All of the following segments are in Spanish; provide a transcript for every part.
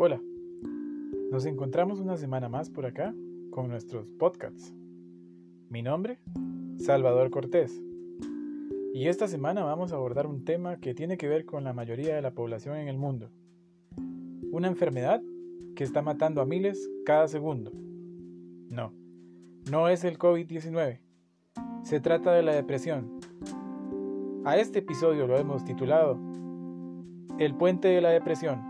Hola, nos encontramos una semana más por acá con nuestros podcasts. Mi nombre, Salvador Cortés. Y esta semana vamos a abordar un tema que tiene que ver con la mayoría de la población en el mundo. Una enfermedad que está matando a miles cada segundo. No, no es el COVID-19. Se trata de la depresión. A este episodio lo hemos titulado El puente de la depresión.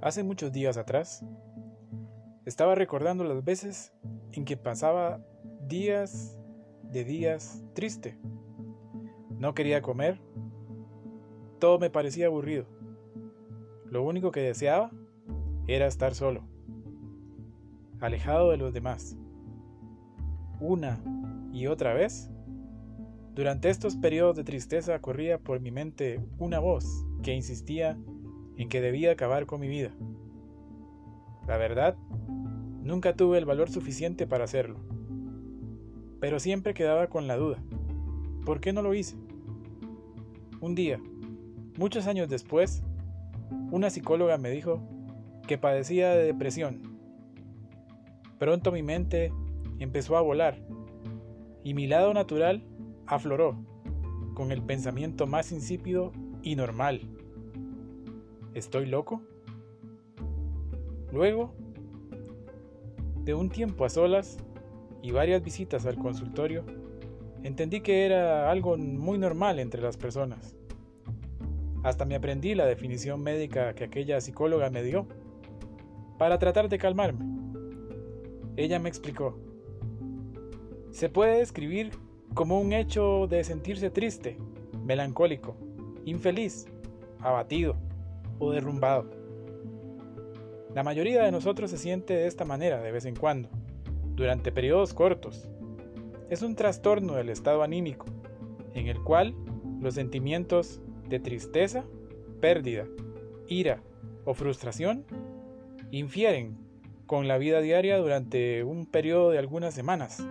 Hace muchos días atrás, estaba recordando las veces en que pasaba días de días triste. No quería comer, todo me parecía aburrido. Lo único que deseaba era estar solo, alejado de los demás. Una y otra vez, durante estos periodos de tristeza corría por mi mente una voz que insistía en que debía acabar con mi vida. La verdad, nunca tuve el valor suficiente para hacerlo. Pero siempre quedaba con la duda. ¿Por qué no lo hice? Un día, muchos años después, una psicóloga me dijo que padecía de depresión. Pronto mi mente empezó a volar y mi lado natural afloró con el pensamiento más insípido y normal. ¿Estoy loco? Luego, de un tiempo a solas y varias visitas al consultorio, entendí que era algo muy normal entre las personas. Hasta me aprendí la definición médica que aquella psicóloga me dio para tratar de calmarme. Ella me explicó, se puede describir como un hecho de sentirse triste, melancólico, infeliz, abatido, o derrumbado. La mayoría de nosotros se siente de esta manera de vez en cuando, durante periodos cortos. Es un trastorno del estado anímico, en el cual los sentimientos de tristeza, pérdida, ira o frustración infieren con la vida diaria durante un periodo de algunas semanas,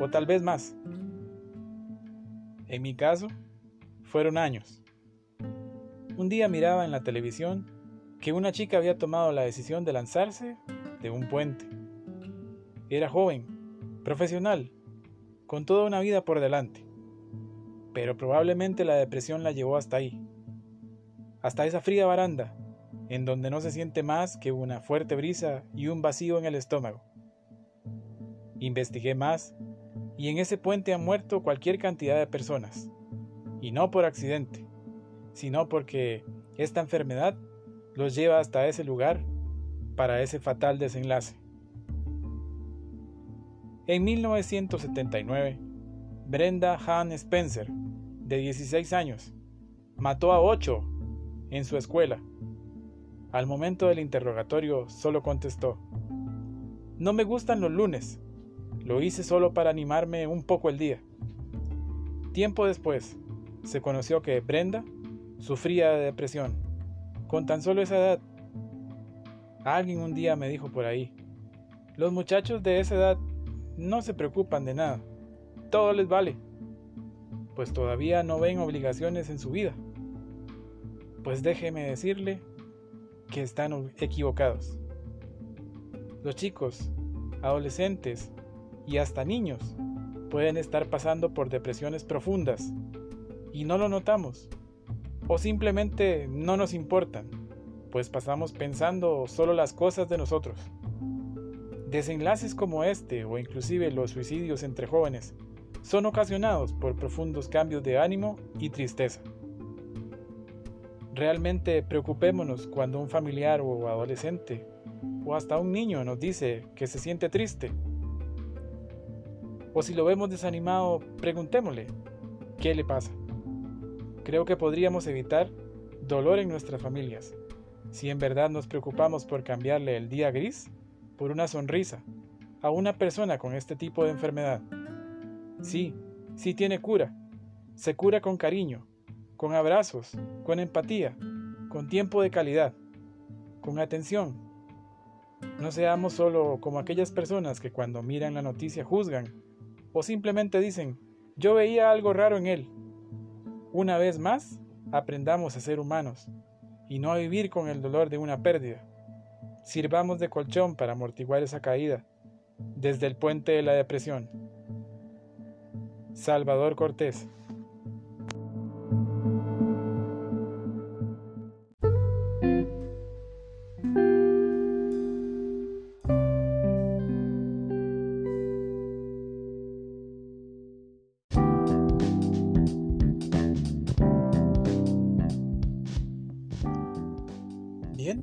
o tal vez más. En mi caso, fueron años. Un día miraba en la televisión que una chica había tomado la decisión de lanzarse de un puente. Era joven, profesional, con toda una vida por delante. Pero probablemente la depresión la llevó hasta ahí, hasta esa fría baranda, en donde no se siente más que una fuerte brisa y un vacío en el estómago. Investigué más y en ese puente han muerto cualquier cantidad de personas, y no por accidente sino porque esta enfermedad los lleva hasta ese lugar para ese fatal desenlace. En 1979, Brenda Hahn Spencer, de 16 años, mató a 8 en su escuela. Al momento del interrogatorio solo contestó, no me gustan los lunes, lo hice solo para animarme un poco el día. Tiempo después, se conoció que Brenda Sufría de depresión, con tan solo esa edad. Alguien un día me dijo por ahí, los muchachos de esa edad no se preocupan de nada, todo les vale, pues todavía no ven obligaciones en su vida. Pues déjeme decirle que están equivocados. Los chicos, adolescentes y hasta niños pueden estar pasando por depresiones profundas y no lo notamos o simplemente no nos importan, pues pasamos pensando solo las cosas de nosotros. Desenlaces como este o inclusive los suicidios entre jóvenes son ocasionados por profundos cambios de ánimo y tristeza. Realmente preocupémonos cuando un familiar o adolescente o hasta un niño nos dice que se siente triste. O si lo vemos desanimado, preguntémosle, ¿qué le pasa? Creo que podríamos evitar dolor en nuestras familias si en verdad nos preocupamos por cambiarle el día gris por una sonrisa a una persona con este tipo de enfermedad. Sí, sí tiene cura. Se cura con cariño, con abrazos, con empatía, con tiempo de calidad, con atención. No seamos solo como aquellas personas que cuando miran la noticia juzgan o simplemente dicen, yo veía algo raro en él. Una vez más, aprendamos a ser humanos y no a vivir con el dolor de una pérdida. Sirvamos de colchón para amortiguar esa caída desde el puente de la depresión. Salvador Cortés. Bien,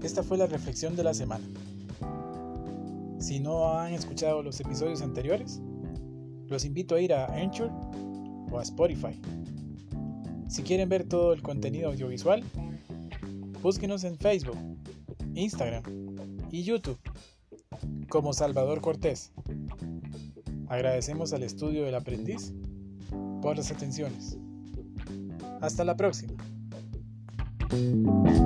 esta fue la reflexión de la semana. Si no han escuchado los episodios anteriores, los invito a ir a Anchor o a Spotify. Si quieren ver todo el contenido audiovisual, búsquenos en Facebook, Instagram y YouTube como Salvador Cortés. Agradecemos al estudio del aprendiz por las atenciones. Hasta la próxima. Thank you.